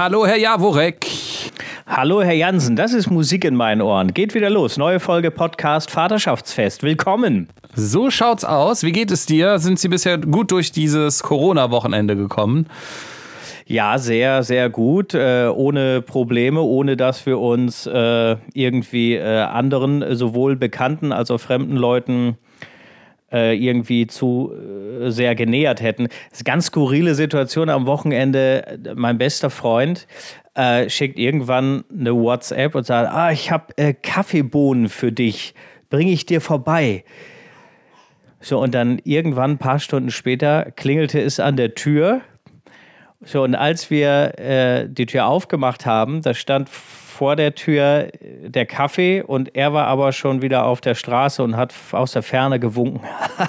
Hallo, Herr Jaworek. Hallo, Herr Jansen. Das ist Musik in meinen Ohren. Geht wieder los. Neue Folge Podcast Vaterschaftsfest. Willkommen. So schaut's aus. Wie geht es dir? Sind Sie bisher gut durch dieses Corona-Wochenende gekommen? Ja, sehr, sehr gut, äh, ohne Probleme, ohne dass wir uns äh, irgendwie äh, anderen, sowohl bekannten als auch fremden Leuten irgendwie zu äh, sehr genähert hätten. Das ist eine ganz skurrile Situation am Wochenende. Mein bester Freund äh, schickt irgendwann eine WhatsApp und sagt, ah, ich habe äh, Kaffeebohnen für dich, bringe ich dir vorbei. So, und dann irgendwann ein paar Stunden später klingelte es an der Tür. So, und als wir äh, die Tür aufgemacht haben, da stand vor der Tür der Kaffee und er war aber schon wieder auf der Straße und hat aus der Ferne gewunken.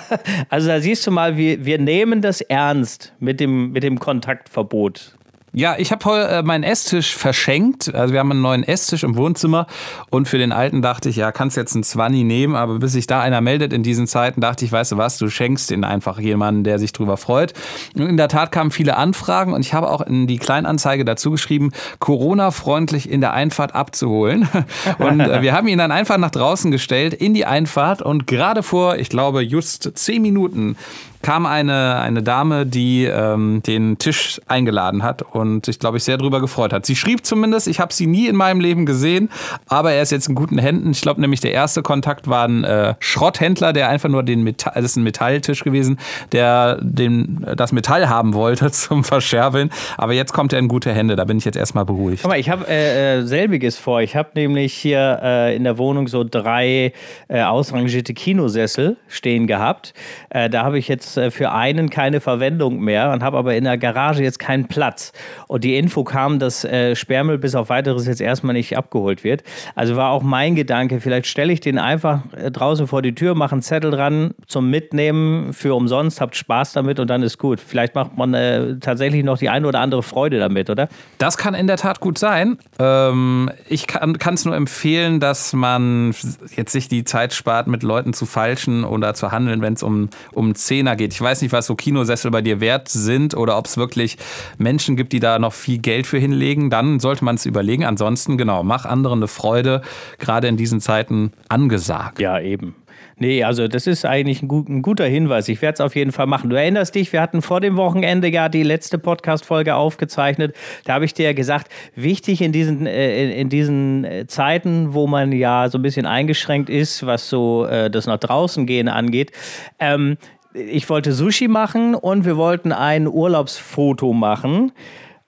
also da siehst du mal, wir, wir nehmen das ernst mit dem, mit dem Kontaktverbot. Ja, ich habe heute äh, meinen Esstisch verschenkt. Also wir haben einen neuen Esstisch im Wohnzimmer und für den alten dachte ich, ja, kannst jetzt einen Zwanni nehmen, aber bis sich da einer meldet in diesen Zeiten, dachte ich, weißt du was, du schenkst den einfach jemanden, der sich drüber freut. Und in der Tat kamen viele Anfragen und ich habe auch in die Kleinanzeige dazu geschrieben, Corona-freundlich in der Einfahrt abzuholen. Und äh, wir haben ihn dann einfach nach draußen gestellt in die Einfahrt und gerade vor, ich glaube, just zehn Minuten kam eine, eine Dame, die ähm, den Tisch eingeladen hat und ich glaube, ich sehr darüber gefreut hat. Sie schrieb zumindest, ich habe sie nie in meinem Leben gesehen, aber er ist jetzt in guten Händen. Ich glaube nämlich, der erste Kontakt war ein äh, Schrotthändler, der einfach nur den Metall, das ist ein Metalltisch gewesen, der den, das Metall haben wollte zum Verscherbeln. Aber jetzt kommt er in gute Hände, da bin ich jetzt erstmal beruhigt. Guck mal, ich habe äh, äh, selbiges vor. Ich habe nämlich hier äh, in der Wohnung so drei äh, ausrangierte Kinosessel stehen gehabt. Äh, da habe ich jetzt äh, für einen keine Verwendung mehr und habe aber in der Garage jetzt keinen Platz. Und die Info kam, dass äh, Sperrmüll bis auf weiteres jetzt erstmal nicht abgeholt wird. Also war auch mein Gedanke, vielleicht stelle ich den einfach äh, draußen vor die Tür, mache einen Zettel dran zum Mitnehmen für umsonst, habt Spaß damit und dann ist gut. Vielleicht macht man äh, tatsächlich noch die eine oder andere Freude damit, oder? Das kann in der Tat gut sein. Ähm, ich kann es nur empfehlen, dass man jetzt sich die Zeit spart, mit Leuten zu falschen oder zu handeln, wenn es um, um Zehner geht. Ich weiß nicht, was so Kinosessel bei dir wert sind oder ob es wirklich Menschen gibt, die da noch viel Geld für hinlegen. Dann sollte man es überlegen. Ansonsten, genau, mach anderen eine Freude, gerade in diesen Zeiten angesagt. Ja, eben. Nee, also das ist eigentlich ein, gut, ein guter Hinweis. Ich werde es auf jeden Fall machen. Du erinnerst dich, wir hatten vor dem Wochenende ja die letzte Podcast-Folge aufgezeichnet. Da habe ich dir ja gesagt, wichtig in diesen, äh, in diesen äh, Zeiten, wo man ja so ein bisschen eingeschränkt ist, was so äh, das nach draußen gehen angeht, ähm, ich wollte Sushi machen und wir wollten ein Urlaubsfoto machen.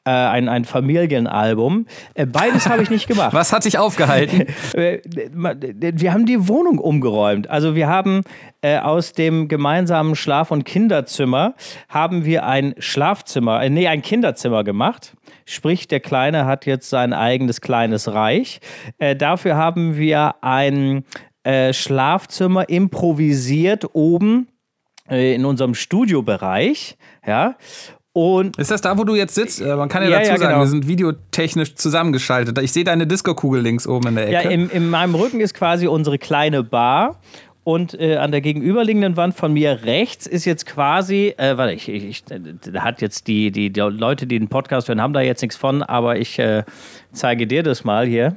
Äh, ein, ein Familienalbum. Äh, beides habe ich nicht gemacht. Was hat dich aufgehalten? Äh, wir haben die Wohnung umgeräumt. Also wir haben äh, aus dem gemeinsamen Schlaf- und Kinderzimmer haben wir ein Schlafzimmer, äh, nee, ein Kinderzimmer gemacht. Sprich, der Kleine hat jetzt sein eigenes kleines Reich. Äh, dafür haben wir ein Schlafzimmer improvisiert oben äh, in unserem Studiobereich, ja. Und ist das da, wo du jetzt sitzt? Äh, man kann ja, ja dazu ja, sagen, genau. wir sind videotechnisch zusammengeschaltet. Ich sehe deine Disco-Kugel links oben in der Ecke. Ja, in, in meinem Rücken ist quasi unsere kleine Bar. Und äh, an der gegenüberliegenden Wand von mir rechts ist jetzt quasi, äh, warte, ich, ich, ich, da hat jetzt die, die, die Leute, die den Podcast hören, haben da jetzt nichts von, aber ich äh, zeige dir das mal hier.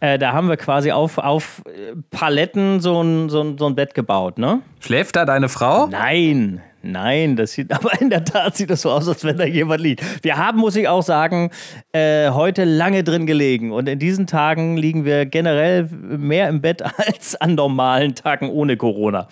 Äh, da haben wir quasi auf, auf Paletten so ein, so, ein, so ein Bett gebaut, ne? Schläft da deine Frau? Nein, nein, das sieht, aber in der Tat sieht das so aus, als wenn da jemand liegt. Wir haben, muss ich auch sagen, äh, heute lange drin gelegen und in diesen Tagen liegen wir generell mehr im Bett als an normalen Tagen ohne Corona.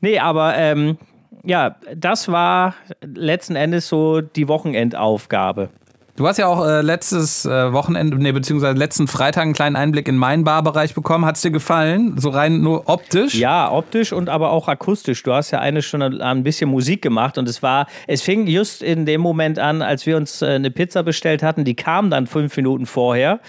Nee, aber ähm, ja, das war letzten Endes so die Wochenendaufgabe. Du hast ja auch äh, letztes äh, Wochenende, nee, beziehungsweise letzten Freitag einen kleinen Einblick in meinen Barbereich bekommen. Hat es dir gefallen? So rein nur optisch? Ja, optisch und aber auch akustisch. Du hast ja eine Stunde ein bisschen Musik gemacht und es war, es fing just in dem Moment an, als wir uns äh, eine Pizza bestellt hatten. Die kam dann fünf Minuten vorher.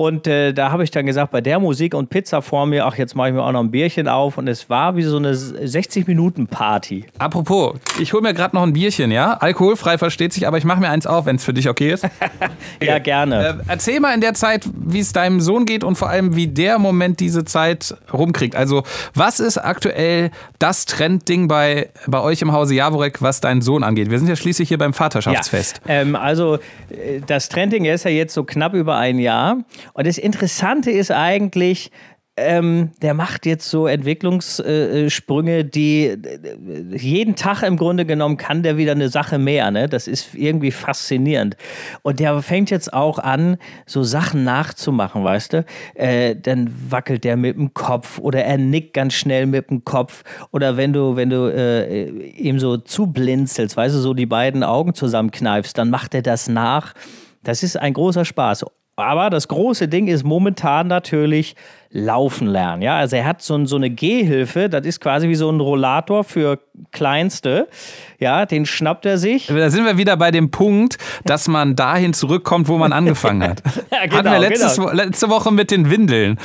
Und äh, da habe ich dann gesagt, bei der Musik und Pizza vor mir, ach, jetzt mache ich mir auch noch ein Bierchen auf. Und es war wie so eine 60-Minuten-Party. Apropos, ich hole mir gerade noch ein Bierchen, ja? Alkoholfrei versteht sich, aber ich mache mir eins auf, wenn es für dich okay ist. ja, gerne. Äh, erzähl mal in der Zeit, wie es deinem Sohn geht und vor allem, wie der Moment diese Zeit rumkriegt. Also, was ist aktuell das Trendding bei, bei euch im Hause Jaworek, was deinen Sohn angeht? Wir sind ja schließlich hier beim Vaterschaftsfest. Ja, ähm, also, äh, das Trending ist ja jetzt so knapp über ein Jahr. Und das Interessante ist eigentlich, ähm, der macht jetzt so Entwicklungssprünge, die äh, jeden Tag im Grunde genommen kann der wieder eine Sache mehr. Ne? Das ist irgendwie faszinierend. Und der fängt jetzt auch an, so Sachen nachzumachen, weißt du? Äh, dann wackelt der mit dem Kopf oder er nickt ganz schnell mit dem Kopf. Oder wenn du, wenn du äh, ihm so zublinzelst, weißt du, so die beiden Augen zusammenkneifst, dann macht er das nach. Das ist ein großer Spaß. Aber das große Ding ist momentan natürlich laufen lernen. Ja, also er hat so, so eine Gehhilfe, das ist quasi wie so ein Rollator für Kleinste. Ja, den schnappt er sich. Da sind wir wieder bei dem Punkt, dass man dahin zurückkommt, wo man angefangen hat. ja, genau, Hatten wir letztes, genau. letzte Woche mit den Windeln.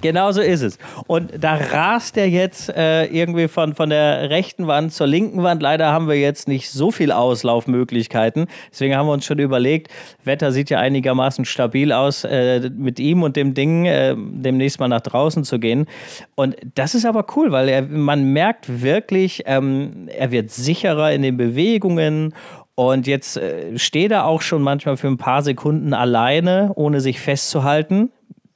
Genau so ist es. Und da rast er jetzt äh, irgendwie von, von der rechten Wand zur linken Wand. Leider haben wir jetzt nicht so viel Auslaufmöglichkeiten. Deswegen haben wir uns schon überlegt, Wetter sieht ja einigermaßen stabil aus, äh, mit ihm und dem Ding äh, demnächst mal nach draußen zu gehen. Und das ist aber cool, weil er, man merkt wirklich, ähm, er wird sicherer in den Bewegungen und jetzt äh, steht er auch schon manchmal für ein paar Sekunden alleine, ohne sich festzuhalten,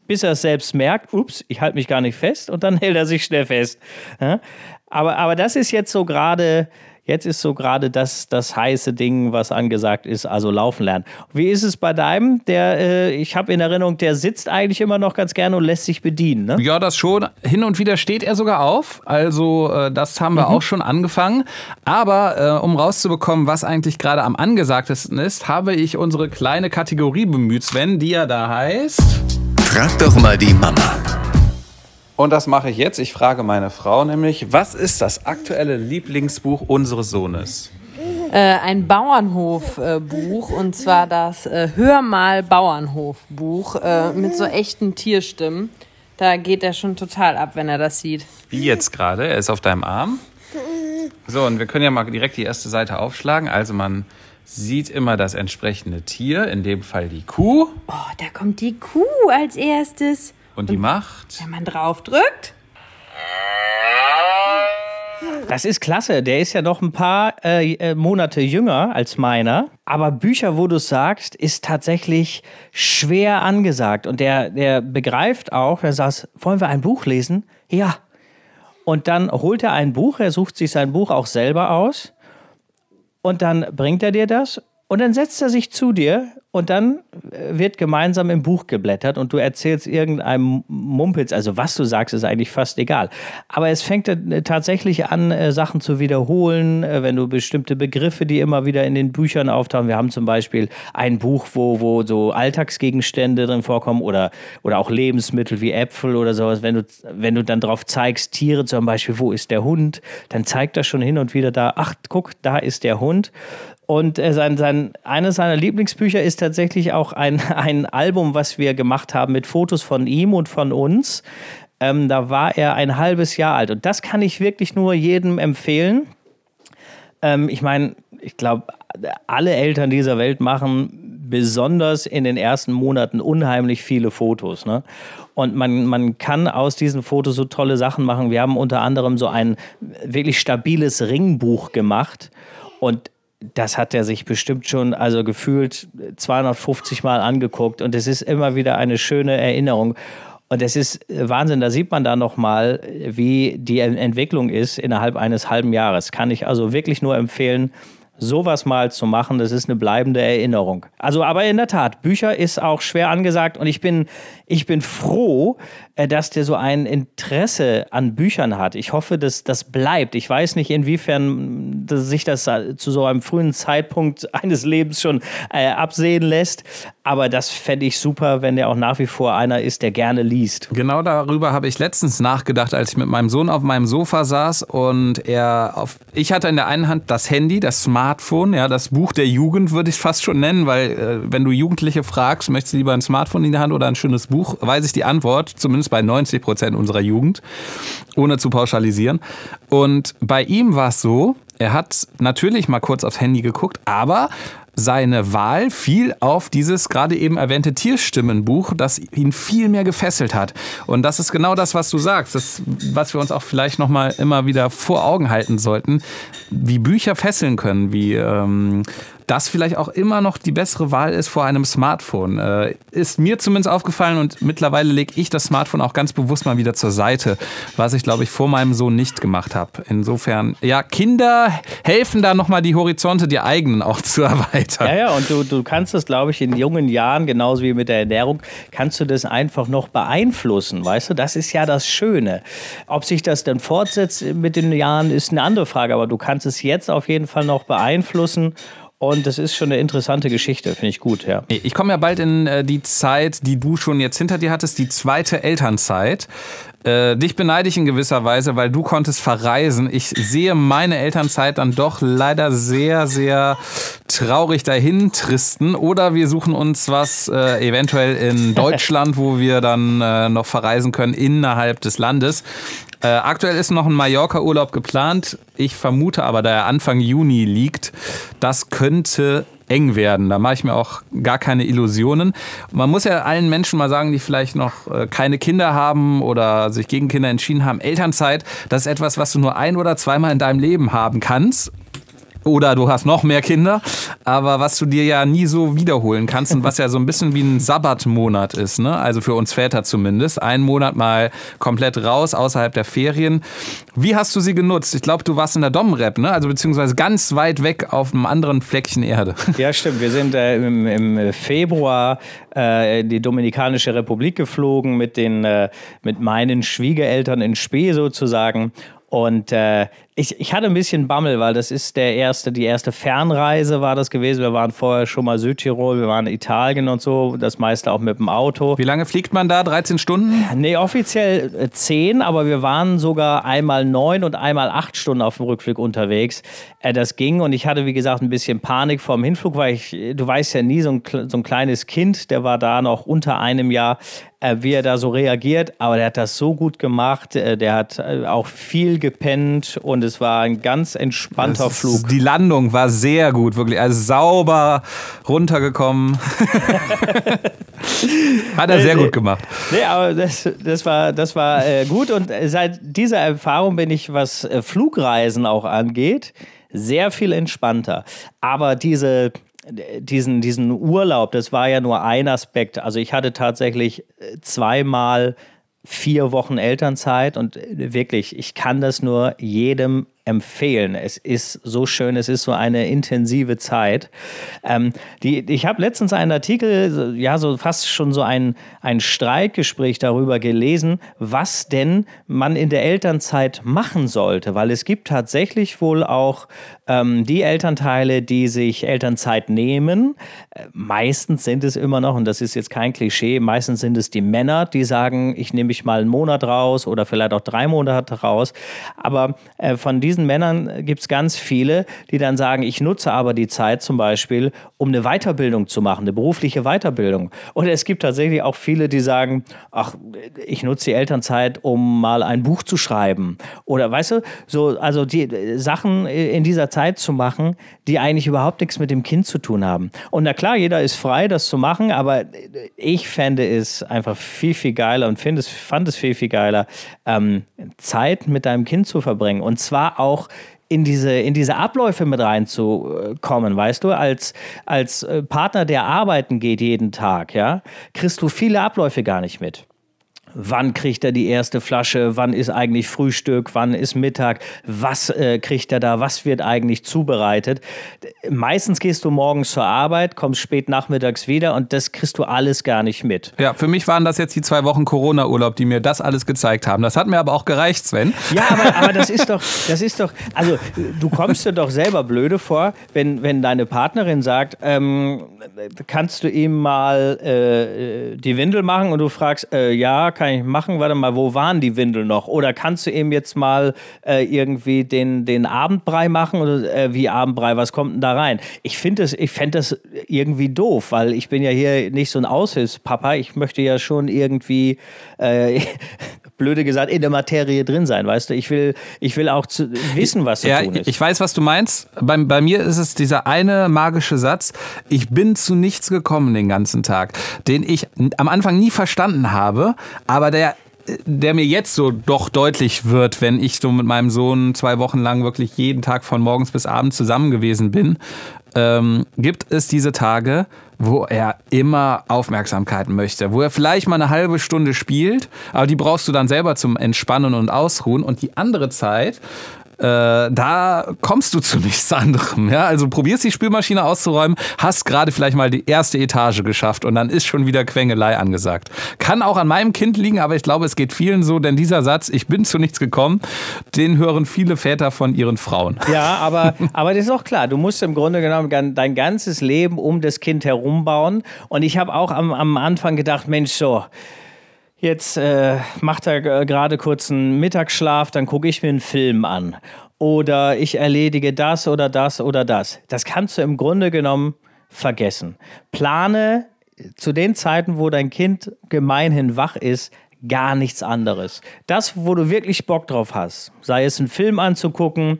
bis er es selbst merkt, ups, ich halte mich gar nicht fest und dann hält er sich schnell fest. Ja? Aber, aber das ist jetzt so gerade Jetzt ist so gerade das, das heiße Ding, was angesagt ist, also laufen lernen. Wie ist es bei deinem? Der, äh, ich habe in Erinnerung, der sitzt eigentlich immer noch ganz gerne und lässt sich bedienen. Ne? Ja, das schon. Hin und wieder steht er sogar auf. Also äh, das haben wir mhm. auch schon angefangen. Aber äh, um rauszubekommen, was eigentlich gerade am angesagtesten ist, habe ich unsere kleine Kategorie bemüht, Sven, die ja da heißt. Frag doch mal die Mama. Und das mache ich jetzt. Ich frage meine Frau nämlich, was ist das aktuelle Lieblingsbuch unseres Sohnes? Äh, ein Bauernhofbuch äh, und zwar das äh, Hör mal Bauernhofbuch äh, mit so echten Tierstimmen. Da geht er schon total ab, wenn er das sieht. Wie jetzt gerade? Er ist auf deinem Arm. So, und wir können ja mal direkt die erste Seite aufschlagen. Also man sieht immer das entsprechende Tier, in dem Fall die Kuh. Oh, da kommt die Kuh als erstes. Und die macht? Wenn man drauf drückt. Das ist klasse. Der ist ja noch ein paar äh, äh Monate jünger als meiner. Aber Bücher, wo du sagst, ist tatsächlich schwer angesagt. Und der, der begreift auch, er sagt, wollen wir ein Buch lesen? Ja. Und dann holt er ein Buch, er sucht sich sein Buch auch selber aus. Und dann bringt er dir das und dann setzt er sich zu dir und dann äh, wird gemeinsam im Buch geblättert und du erzählst irgendeinem Mumpitz, also was du sagst, ist eigentlich fast egal. Aber es fängt äh, tatsächlich an, äh, Sachen zu wiederholen, wenn du bestimmte Begriffe, die immer wieder in den Büchern auftauchen. Wir haben zum Beispiel ein Buch, wo, wo so Alltagsgegenstände drin vorkommen oder, oder auch Lebensmittel wie Äpfel oder sowas. Wenn du, wenn du dann drauf zeigst, Tiere zum Beispiel, wo ist der Hund, dann zeigt das schon hin und wieder da, ach, guck, da ist der Hund. Und äh, sein, sein, eines seiner Lieblingsbücher ist tatsächlich auch ein, ein Album, was wir gemacht haben mit Fotos von ihm und von uns. Ähm, da war er ein halbes Jahr alt. Und das kann ich wirklich nur jedem empfehlen. Ähm, ich meine, ich glaube, alle Eltern dieser Welt machen besonders in den ersten Monaten unheimlich viele Fotos. Ne? Und man, man kann aus diesen Fotos so tolle Sachen machen. Wir haben unter anderem so ein wirklich stabiles Ringbuch gemacht. Und das hat er sich bestimmt schon, also gefühlt 250 Mal angeguckt und es ist immer wieder eine schöne Erinnerung. Und es ist Wahnsinn, da sieht man da nochmal, wie die Entwicklung ist innerhalb eines halben Jahres. Kann ich also wirklich nur empfehlen, sowas mal zu machen, das ist eine bleibende Erinnerung. Also, aber in der Tat, Bücher ist auch schwer angesagt und ich bin, ich bin froh, äh, dass der so ein Interesse an Büchern hat. Ich hoffe, dass das bleibt. Ich weiß nicht, inwiefern sich das äh, zu so einem frühen Zeitpunkt eines Lebens schon äh, absehen lässt. aber das fände ich super, wenn der auch nach wie vor einer ist, der gerne liest. Genau darüber habe ich letztens nachgedacht, als ich mit meinem Sohn auf meinem Sofa saß und er auf. Ich hatte in der einen Hand das Handy, das Smartphone, ja, das Buch der Jugend würde ich fast schon nennen, weil äh, wenn du Jugendliche fragst, möchtest du lieber ein Smartphone in der Hand oder ein schönes Buch, weiß ich die Antwort, zumindest bei 90 Prozent unserer Jugend, ohne zu pauschalisieren. Und bei ihm war es so, er hat natürlich mal kurz aufs Handy geguckt, aber seine Wahl fiel auf dieses gerade eben erwähnte Tierstimmenbuch, das ihn viel mehr gefesselt hat. Und das ist genau das, was du sagst, das, was wir uns auch vielleicht nochmal immer wieder vor Augen halten sollten, wie Bücher fesseln können, wie ähm, das vielleicht auch immer noch die bessere Wahl ist vor einem Smartphone. Äh, ist mir zumindest aufgefallen und mittlerweile lege ich das Smartphone auch ganz bewusst mal wieder zur Seite, was ich glaube ich vor meinem Sohn nicht gemacht habe. Insofern, ja, Kinder helfen da nochmal die Horizonte, die eigenen auch zu erweitern. Ja, ja, und du, du kannst das, glaube ich, in jungen Jahren, genauso wie mit der Ernährung, kannst du das einfach noch beeinflussen, weißt du? Das ist ja das Schöne. Ob sich das dann fortsetzt mit den Jahren, ist eine andere Frage, aber du kannst es jetzt auf jeden Fall noch beeinflussen und das ist schon eine interessante Geschichte, finde ich gut, ja. Ich komme ja bald in äh, die Zeit, die du schon jetzt hinter dir hattest, die zweite Elternzeit. Äh, dich beneide ich in gewisser Weise, weil du konntest verreisen. Ich sehe meine Elternzeit dann doch leider sehr, sehr traurig dahin tristen. Oder wir suchen uns was äh, eventuell in Deutschland, wo wir dann äh, noch verreisen können innerhalb des Landes. Äh, aktuell ist noch ein Mallorca-Urlaub geplant. Ich vermute aber, da er Anfang Juni liegt, das könnte eng werden. Da mache ich mir auch gar keine Illusionen. Man muss ja allen Menschen mal sagen, die vielleicht noch äh, keine Kinder haben oder sich gegen Kinder entschieden haben, Elternzeit, das ist etwas, was du nur ein oder zweimal in deinem Leben haben kannst oder du hast noch mehr Kinder, aber was du dir ja nie so wiederholen kannst und was ja so ein bisschen wie ein Sabbatmonat ist, ne? also für uns Väter zumindest. Ein Monat mal komplett raus, außerhalb der Ferien. Wie hast du sie genutzt? Ich glaube, du warst in der Domrep, ne? also beziehungsweise ganz weit weg auf einem anderen Fleckchen Erde. Ja, stimmt. Wir sind äh, im, im, Februar äh, in die Dominikanische Republik geflogen mit, den, äh, mit meinen Schwiegereltern in Spee sozusagen. Und äh, ich, ich hatte ein bisschen Bammel, weil das ist der erste, die erste Fernreise war das gewesen. Wir waren vorher schon mal Südtirol, wir waren in Italien und so, das meiste auch mit dem Auto. Wie lange fliegt man da? 13 Stunden? Nee, offiziell 10, äh, aber wir waren sogar einmal neun und einmal acht Stunden auf dem Rückflug unterwegs. Äh, das ging und ich hatte, wie gesagt, ein bisschen Panik vor dem Hinflug, weil ich, du weißt ja nie, so ein, so ein kleines Kind, der war da noch unter einem Jahr, äh, wie er da so reagiert, aber der hat das so gut gemacht, der hat auch viel gepennt und es war ein ganz entspannter ist, Flug. Die Landung war sehr gut, wirklich. Also sauber runtergekommen. Hat er sehr gut gemacht. Nee, aber das, das war, das war äh, gut und seit dieser Erfahrung bin ich, was äh, Flugreisen auch angeht, sehr viel entspannter. Aber diese diesen, diesen Urlaub, das war ja nur ein Aspekt. Also ich hatte tatsächlich äh, zweimal vier Wochen Elternzeit und wirklich, ich kann das nur jedem empfehlen. Es ist so schön, es ist so eine intensive Zeit. Ähm, die, ich habe letztens einen Artikel, ja, so fast schon so ein, ein Streikgespräch darüber gelesen, was denn man in der Elternzeit machen sollte, weil es gibt tatsächlich wohl auch ähm, die Elternteile, die sich Elternzeit nehmen. Äh, meistens sind es immer noch, und das ist jetzt kein Klischee, meistens sind es die Männer, die sagen, ich nehme mich mal einen Monat raus oder vielleicht auch drei Monate raus. Aber äh, von diesen diesen Männern gibt es ganz viele, die dann sagen, ich nutze aber die Zeit zum Beispiel, um eine Weiterbildung zu machen, eine berufliche Weiterbildung. Oder es gibt tatsächlich auch viele, die sagen, ach, ich nutze die Elternzeit, um mal ein Buch zu schreiben. Oder weißt du, so, also die Sachen in dieser Zeit zu machen, die eigentlich überhaupt nichts mit dem Kind zu tun haben. Und na klar, jeder ist frei, das zu machen, aber ich fände es einfach viel, viel geiler und finde es, fand es viel, viel geiler, ähm, Zeit mit deinem Kind zu verbringen. Und zwar auch in diese, in diese Abläufe mit reinzukommen, weißt du, als, als äh, Partner, der arbeiten geht jeden Tag, ja, kriegst du viele Abläufe gar nicht mit. Wann kriegt er die erste Flasche, wann ist eigentlich Frühstück, wann ist Mittag, was äh, kriegt er da, was wird eigentlich zubereitet. Meistens gehst du morgens zur Arbeit, kommst spät nachmittags wieder und das kriegst du alles gar nicht mit. Ja, für mich waren das jetzt die zwei Wochen Corona-Urlaub, die mir das alles gezeigt haben. Das hat mir aber auch gereicht, Sven. Ja, aber, aber das ist doch, das ist doch, also du kommst dir doch selber blöde vor, wenn, wenn deine Partnerin sagt, ähm, kannst du ihm mal äh, die Windel machen und du fragst, äh, ja, kann ich machen, warte mal, wo waren die Windel noch? Oder kannst du ihm jetzt mal äh, irgendwie den, den Abendbrei machen? Oder äh, wie Abendbrei, was kommt denn da rein? Ich finde das, ich fände das irgendwie doof, weil ich bin ja hier nicht so ein Aushilfspapa. Ich möchte ja schon irgendwie äh, blöde gesagt, in der Materie drin sein, weißt du? Ich will, ich will auch zu, wissen, was zu ja, tun ist. Ich weiß, was du meinst. Bei, bei mir ist es dieser eine magische Satz, ich bin zu nichts gekommen den ganzen Tag, den ich am Anfang nie verstanden habe, aber der der mir jetzt so doch deutlich wird, wenn ich so mit meinem Sohn zwei Wochen lang wirklich jeden Tag von morgens bis abends zusammen gewesen bin, ähm, gibt es diese Tage, wo er immer Aufmerksamkeit möchte, wo er vielleicht mal eine halbe Stunde spielt, aber die brauchst du dann selber zum Entspannen und Ausruhen und die andere Zeit, äh, da kommst du zu nichts anderem. Ja? Also probierst die Spülmaschine auszuräumen, hast gerade vielleicht mal die erste Etage geschafft und dann ist schon wieder Quengelei angesagt. Kann auch an meinem Kind liegen, aber ich glaube, es geht vielen so, denn dieser Satz, ich bin zu nichts gekommen, den hören viele Väter von ihren Frauen. Ja, aber, aber das ist auch klar, du musst im Grunde genommen dein ganzes Leben um das Kind herum bauen. Und ich habe auch am, am Anfang gedacht, Mensch, so, Jetzt äh, macht er gerade kurz einen Mittagsschlaf, dann gucke ich mir einen Film an. Oder ich erledige das oder das oder das. Das kannst du im Grunde genommen vergessen. Plane zu den Zeiten, wo dein Kind gemeinhin wach ist, gar nichts anderes. Das, wo du wirklich Bock drauf hast, sei es einen Film anzugucken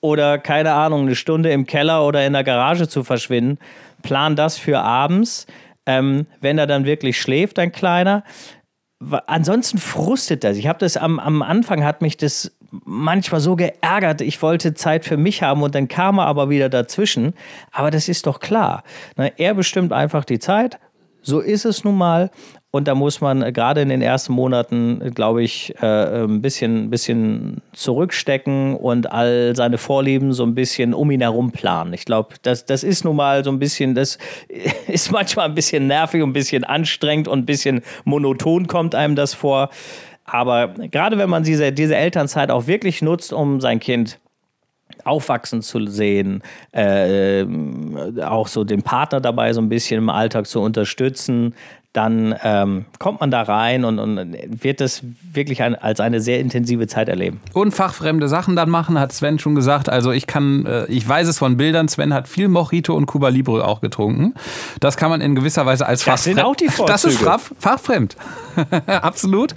oder keine Ahnung, eine Stunde im Keller oder in der Garage zu verschwinden, plan das für abends. Ähm, wenn er dann wirklich schläft, dein Kleiner, ansonsten frustet das. Ich habe das am, am Anfang hat mich das manchmal so geärgert. Ich wollte Zeit für mich haben und dann kam er aber wieder dazwischen. Aber das ist doch klar. Er bestimmt einfach die Zeit. So ist es nun mal. Und da muss man äh, gerade in den ersten Monaten, äh, glaube ich, äh, ein bisschen, bisschen zurückstecken und all seine Vorlieben so ein bisschen um ihn herum planen. Ich glaube, das, das ist nun mal so ein bisschen, das ist manchmal ein bisschen nervig und ein bisschen anstrengend und ein bisschen monoton kommt einem das vor. Aber gerade wenn man diese, diese Elternzeit auch wirklich nutzt, um sein Kind aufwachsen zu sehen, äh, auch so den Partner dabei so ein bisschen im Alltag zu unterstützen, dann ähm, kommt man da rein und, und wird das wirklich ein, als eine sehr intensive Zeit erleben. Und fachfremde Sachen dann machen, hat Sven schon gesagt. Also ich kann, äh, ich weiß es von Bildern, Sven hat viel Mojito und Cuba Libre auch getrunken. Das kann man in gewisser Weise als das sind auch die Vorzüge. Das ist fachfremd. Absolut.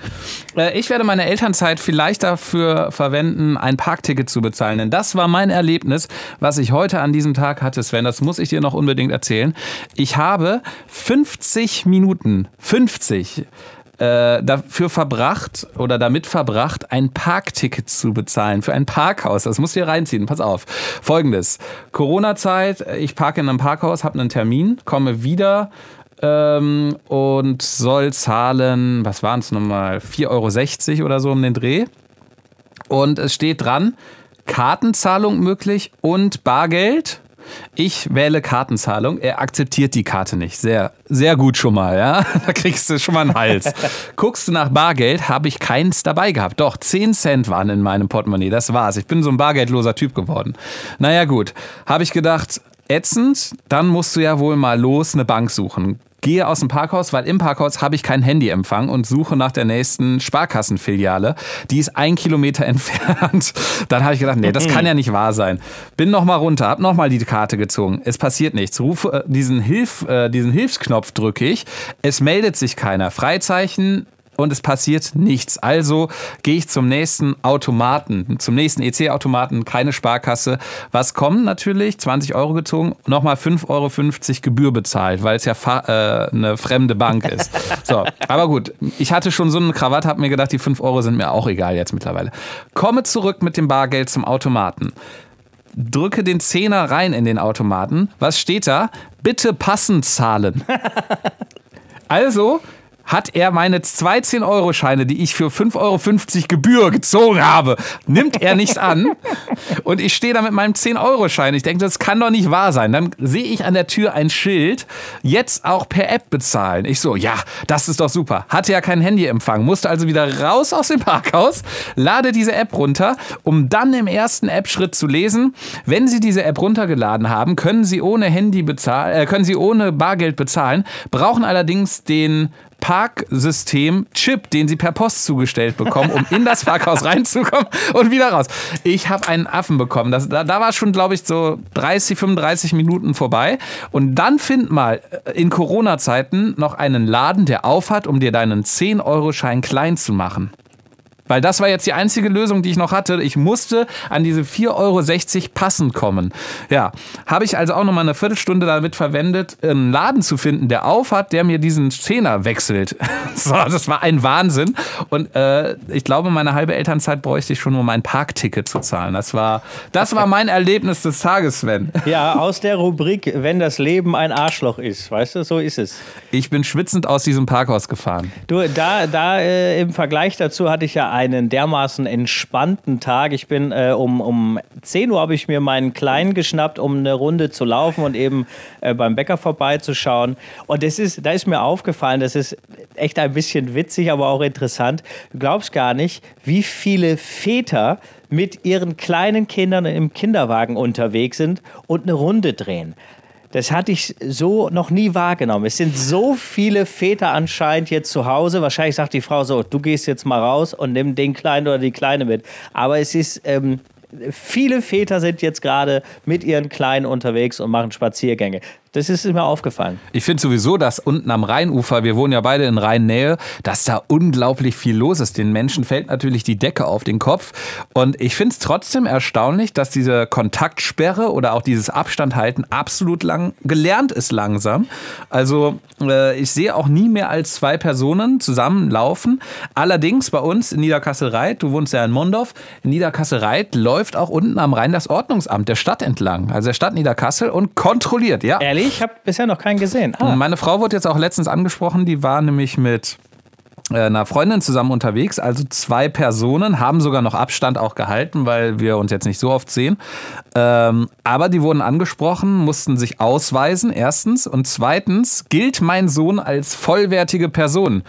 Äh, ich werde meine Elternzeit vielleicht dafür verwenden, ein Parkticket zu bezahlen. Denn das war mein Erlebnis, was ich heute an diesem Tag hatte, Sven. Das muss ich dir noch unbedingt erzählen. Ich habe 50 Minuten Minuten, 50, äh, dafür verbracht oder damit verbracht, ein Parkticket zu bezahlen für ein Parkhaus. Das musst du hier reinziehen. Pass auf. Folgendes. Corona-Zeit, ich parke in einem Parkhaus, habe einen Termin, komme wieder ähm, und soll zahlen, was waren es nochmal, 4,60 Euro oder so um den Dreh. Und es steht dran, Kartenzahlung möglich und Bargeld ich wähle Kartenzahlung. Er akzeptiert die Karte nicht. Sehr, sehr gut schon mal, ja. Da kriegst du schon mal einen Hals. Guckst du nach Bargeld, habe ich keins dabei gehabt. Doch, 10 Cent waren in meinem Portemonnaie. Das war's. Ich bin so ein bargeldloser Typ geworden. Naja, gut. Habe ich gedacht, ätzend, dann musst du ja wohl mal los eine Bank suchen gehe aus dem Parkhaus, weil im Parkhaus habe ich kein Handyempfang und suche nach der nächsten Sparkassenfiliale. Die ist ein Kilometer entfernt. Dann habe ich gedacht, nee, das kann ja nicht wahr sein. Bin noch mal runter, habe noch mal die Karte gezogen. Es passiert nichts. Rufe äh, diesen Hilf, äh, diesen Hilfsknopf drücke ich. Es meldet sich keiner. Freizeichen und es passiert nichts. Also gehe ich zum nächsten Automaten, zum nächsten EC-Automaten, keine Sparkasse. Was kommt natürlich? 20 Euro gezogen, nochmal 5,50 Euro Gebühr bezahlt, weil es ja äh, eine fremde Bank ist. So, aber gut, ich hatte schon so eine Krawatte, habe mir gedacht, die 5 Euro sind mir auch egal jetzt mittlerweile. Komme zurück mit dem Bargeld zum Automaten drücke den Zehner rein in den Automaten. Was steht da? Bitte passend zahlen. also hat er meine zwei 10-Euro-Scheine, die ich für 5,50 Euro Gebühr gezogen habe, nimmt er nicht an. Und ich stehe da mit meinem 10-Euro-Schein. Ich denke, das kann doch nicht wahr sein. Dann sehe ich an der Tür ein Schild, jetzt auch per App bezahlen. Ich so, ja, das ist doch super. Hatte ja keinen Handyempfang, musste also wieder raus aus dem Parkhaus, lade diese App runter, um dann im ersten App-Schritt zu lesen, wenn Sie diese App runtergeladen haben, können Sie ohne Handy bezahlen, äh, können Sie ohne Bargeld bezahlen, brauchen allerdings den Parksystem-Chip, den sie per Post zugestellt bekommen, um in das Parkhaus reinzukommen und wieder raus. Ich habe einen Affen bekommen. Das, da, da war schon, glaube ich, so 30, 35 Minuten vorbei. Und dann find mal äh, in Corona-Zeiten noch einen Laden, der aufhat, um dir deinen 10-Euro-Schein klein zu machen. Weil das war jetzt die einzige Lösung, die ich noch hatte. Ich musste an diese 4,60 Euro passend kommen. Ja, habe ich also auch noch mal eine Viertelstunde damit verwendet, einen Laden zu finden, der aufhat, der mir diesen Zehner wechselt. so, das war ein Wahnsinn. Und äh, ich glaube, meine halbe Elternzeit bräuchte ich schon, um ein Parkticket zu zahlen. Das war, das war mein Erlebnis des Tages, Sven. Ja, aus der Rubrik, wenn das Leben ein Arschloch ist. Weißt du, so ist es. Ich bin schwitzend aus diesem Parkhaus gefahren. Du, da, da äh, im Vergleich dazu hatte ich ja einen dermaßen entspannten Tag. Ich bin äh, um, um 10 Uhr habe ich mir meinen Kleinen geschnappt, um eine Runde zu laufen und eben äh, beim Bäcker vorbeizuschauen. Und das ist, da ist mir aufgefallen, das ist echt ein bisschen witzig, aber auch interessant. Du glaubst gar nicht, wie viele Väter mit ihren kleinen Kindern im Kinderwagen unterwegs sind und eine Runde drehen. Das hatte ich so noch nie wahrgenommen. Es sind so viele Väter anscheinend jetzt zu Hause. Wahrscheinlich sagt die Frau so, du gehst jetzt mal raus und nimm den Kleinen oder die Kleine mit. Aber es ist, ähm, viele Väter sind jetzt gerade mit ihren Kleinen unterwegs und machen Spaziergänge. Das ist mir aufgefallen. Ich finde sowieso, dass unten am Rheinufer, wir wohnen ja beide in Rheinnähe, dass da unglaublich viel los ist. Den Menschen fällt natürlich die Decke auf den Kopf. Und ich finde es trotzdem erstaunlich, dass diese Kontaktsperre oder auch dieses Abstand halten absolut lang gelernt ist langsam. Also äh, ich sehe auch nie mehr als zwei Personen zusammenlaufen. Allerdings bei uns in Niederkassel-Reit, du wohnst ja in Mondorf, in Niederkassel-Reit läuft auch unten am Rhein das Ordnungsamt der Stadt entlang. Also der Stadt Niederkassel und kontrolliert, ja. Ehrlich? Ich habe bisher noch keinen gesehen. Ah. Meine Frau wurde jetzt auch letztens angesprochen, die war nämlich mit äh, einer Freundin zusammen unterwegs, also zwei Personen, haben sogar noch Abstand auch gehalten, weil wir uns jetzt nicht so oft sehen. Ähm, aber die wurden angesprochen, mussten sich ausweisen, erstens. Und zweitens gilt mein Sohn als vollwertige Person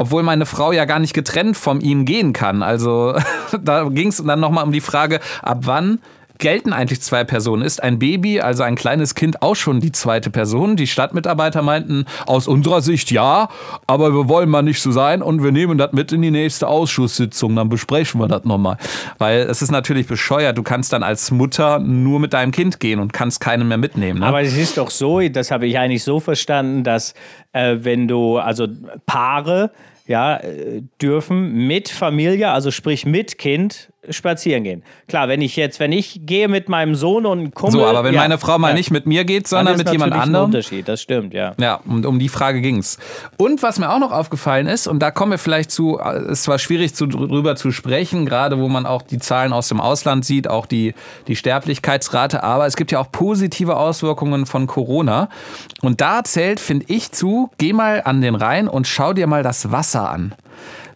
obwohl meine Frau ja gar nicht getrennt von ihm gehen kann. Also da ging es dann nochmal um die Frage, ab wann gelten eigentlich zwei Personen. Ist ein Baby, also ein kleines Kind, auch schon die zweite Person? Die Stadtmitarbeiter meinten, aus unserer Sicht ja, aber wir wollen mal nicht so sein und wir nehmen das mit in die nächste Ausschusssitzung, dann besprechen wir das nochmal. Weil es ist natürlich bescheuert, du kannst dann als Mutter nur mit deinem Kind gehen und kannst keinen mehr mitnehmen. Ne? Aber es ist doch so, das habe ich eigentlich so verstanden, dass äh, wenn du, also Paare, ja, äh, dürfen mit Familie, also sprich mit Kind, spazieren gehen. Klar, wenn ich jetzt, wenn ich gehe mit meinem Sohn und Kumpel. So, aber wenn ja, meine Frau mal ja. nicht mit mir geht, sondern mit jemand anderem. Ein Unterschied, das stimmt, ja. Ja, und um die Frage ging es. Und was mir auch noch aufgefallen ist, und da kommen wir vielleicht zu, es war schwierig zu, drüber zu sprechen, gerade wo man auch die Zahlen aus dem Ausland sieht, auch die, die Sterblichkeitsrate, aber es gibt ja auch positive Auswirkungen von Corona. Und da zählt, finde ich, zu, geh mal an den Rhein und schau dir mal das Wasser an.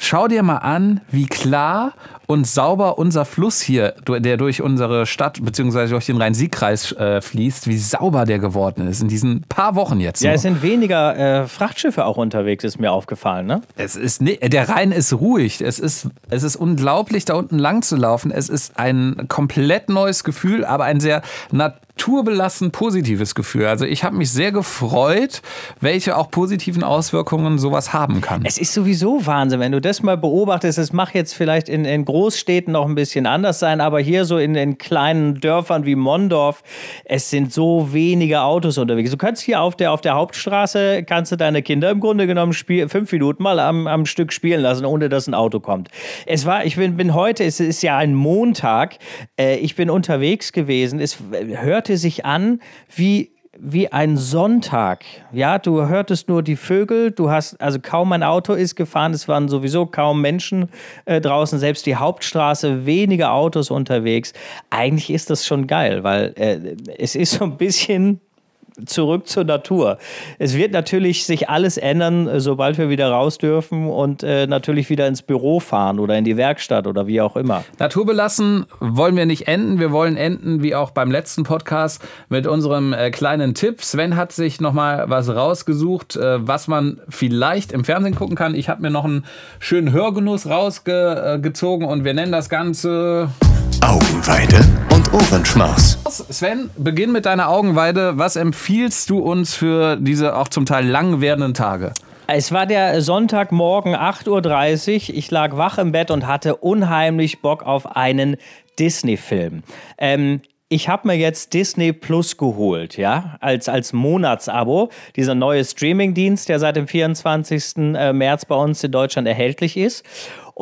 Schau dir mal an, wie klar und sauber unser Fluss hier, der durch unsere Stadt bzw. durch den Rhein-Sieg-Kreis äh, fließt, wie sauber der geworden ist in diesen paar Wochen jetzt. Ja, noch. es sind weniger äh, Frachtschiffe auch unterwegs, ist mir aufgefallen, ne? Es ist ne, der Rhein ist ruhig. Es ist, es ist unglaublich, da unten lang zu laufen. Es ist ein komplett neues Gefühl, aber ein sehr naturbelassen positives Gefühl. Also ich habe mich sehr gefreut, welche auch positiven Auswirkungen sowas haben kann. Es ist sowieso Wahnsinn, wenn du das mal beobachtest. Es macht jetzt vielleicht in, in Großstädten noch ein bisschen anders sein, aber hier so in den kleinen Dörfern wie Mondorf, es sind so wenige Autos unterwegs. Du kannst hier auf der, auf der Hauptstraße, kannst du deine Kinder im Grunde genommen spiel, fünf Minuten mal am, am Stück spielen lassen, ohne dass ein Auto kommt. Es war, ich bin, bin heute, es ist ja ein Montag, äh, ich bin unterwegs gewesen, es hörte sich an wie wie ein Sonntag. Ja, du hörtest nur die Vögel, du hast, also kaum ein Auto ist gefahren, es waren sowieso kaum Menschen äh, draußen, selbst die Hauptstraße, wenige Autos unterwegs. Eigentlich ist das schon geil, weil äh, es ist so ein bisschen zurück zur Natur. Es wird natürlich sich alles ändern, äh, sobald wir wieder raus dürfen und äh, natürlich wieder ins Büro fahren oder in die Werkstatt oder wie auch immer. Naturbelassen wollen wir nicht enden. Wir wollen enden, wie auch beim letzten Podcast, mit unserem äh, kleinen Tipp. Sven hat sich nochmal was rausgesucht, äh, was man vielleicht im Fernsehen gucken kann. Ich habe mir noch einen schönen Hörgenuss rausgezogen und wir nennen das Ganze Augenweide Ohrenschmaus. Sven, beginn mit deiner Augenweide. Was empfiehlst du uns für diese auch zum Teil lang werdenden Tage? Es war der Sonntagmorgen 8.30 Uhr. Ich lag wach im Bett und hatte unheimlich Bock auf einen Disney-Film. Ähm, ich habe mir jetzt Disney Plus geholt, ja, als, als Monatsabo. Dieser neue Streamingdienst, der seit dem 24. Äh, März bei uns in Deutschland erhältlich ist.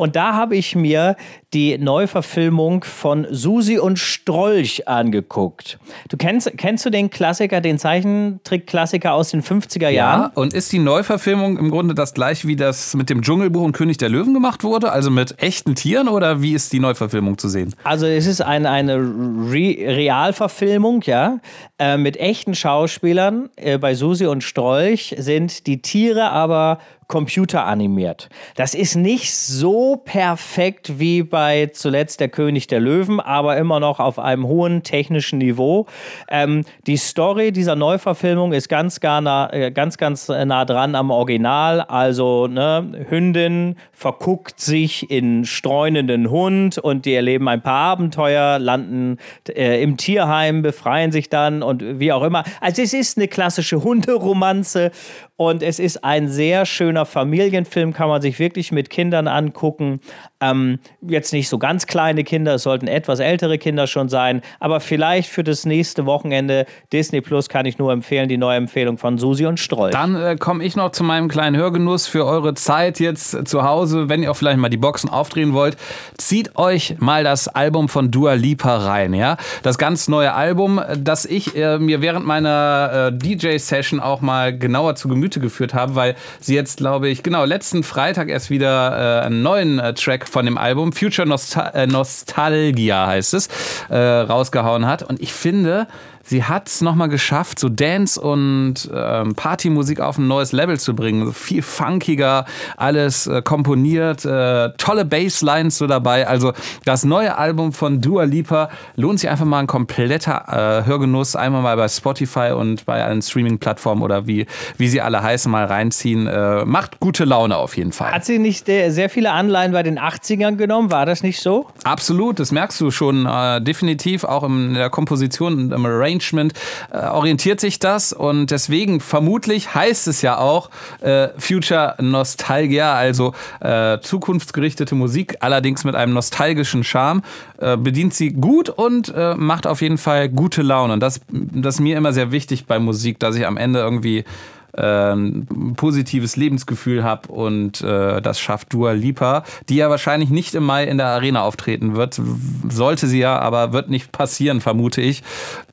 Und da habe ich mir die Neuverfilmung von Susi und Strolch angeguckt. Du kennst, kennst du den Klassiker, den Zeichentrick-Klassiker aus den 50er Jahren? Ja, und ist die Neuverfilmung im Grunde das gleiche, wie das mit dem Dschungelbuch und König der Löwen gemacht wurde? Also mit echten Tieren oder wie ist die Neuverfilmung zu sehen? Also es ist ein, eine Re Realverfilmung, ja, äh, mit echten Schauspielern. Äh, bei Susi und Strolch sind die Tiere aber computeranimiert. Das ist nicht so perfekt wie bei zuletzt der König der Löwen, aber immer noch auf einem hohen technischen Niveau. Ähm, die Story dieser Neuverfilmung ist ganz, gar nah, äh, ganz, ganz nah dran am Original. Also ne, Hündin verguckt sich in streunenden Hund und die erleben ein paar Abenteuer, landen äh, im Tierheim, befreien sich dann und wie auch immer. Also es ist eine klassische Hunderomanze und es ist ein sehr schöner Familienfilm, kann man sich wirklich mit Kindern angucken. Ähm, jetzt nicht so ganz kleine Kinder, es sollten etwas ältere Kinder schon sein, aber vielleicht für das nächste Wochenende Disney Plus kann ich nur empfehlen, die neue Empfehlung von Susi und Stroll. Dann äh, komme ich noch zu meinem kleinen Hörgenuss für eure Zeit jetzt zu Hause, wenn ihr auch vielleicht mal die Boxen aufdrehen wollt. Zieht euch mal das Album von Dua Lipa rein, ja? Das ganz neue Album, das ich äh, mir während meiner äh, DJ-Session auch mal genauer zu Gemüte geführt habe, weil sie jetzt, glaube ich, genau, letzten Freitag erst wieder äh, einen neuen äh, Track von dem Album, Future Nostal äh, Nostalgia heißt es, äh, rausgehauen hat. Und ich finde, sie hat es nochmal geschafft, so Dance- und ähm, Partymusik auf ein neues Level zu bringen. So viel funkiger, alles äh, komponiert, äh, tolle Basslines so dabei. Also das neue Album von Dua Lipa lohnt sich einfach mal ein kompletter äh, Hörgenuss. Einmal mal bei Spotify und bei allen Streaming-Plattformen oder wie, wie sie alle heißen, mal reinziehen. Äh, macht gute Laune auf jeden Fall. Hat sie nicht sehr viele Anleihen bei den 80ern genommen? War das nicht so? Absolut, das merkst du schon äh, definitiv auch in der Komposition und im Arrangement äh, orientiert sich das und deswegen vermutlich heißt es ja auch äh, Future Nostalgia, also äh, zukunftsgerichtete Musik, allerdings mit einem nostalgischen Charme, äh, bedient sie gut und äh, macht auf jeden Fall gute Laune. Und das, das ist mir immer sehr wichtig bei Musik, dass ich am Ende irgendwie ein positives Lebensgefühl habe und äh, das schafft Dua Lipa, die ja wahrscheinlich nicht im Mai in der Arena auftreten wird. Sollte sie ja, aber wird nicht passieren, vermute ich.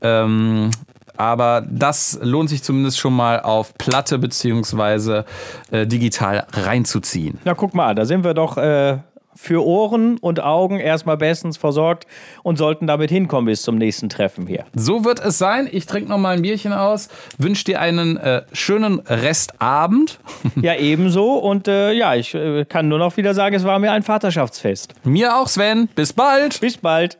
Ähm, aber das lohnt sich zumindest schon mal auf Platte beziehungsweise äh, digital reinzuziehen. Na guck mal, da sind wir doch äh, für Ohren und Augen erstmal bestens versorgt und sollten damit hinkommen bis zum nächsten Treffen hier. So wird es sein. Ich trinke noch mal ein Bierchen aus, wünsche dir einen äh, schönen Restabend. ja, ebenso. Und äh, ja, ich äh, kann nur noch wieder sagen, es war mir ein Vaterschaftsfest. Mir auch, Sven. Bis bald. Bis bald.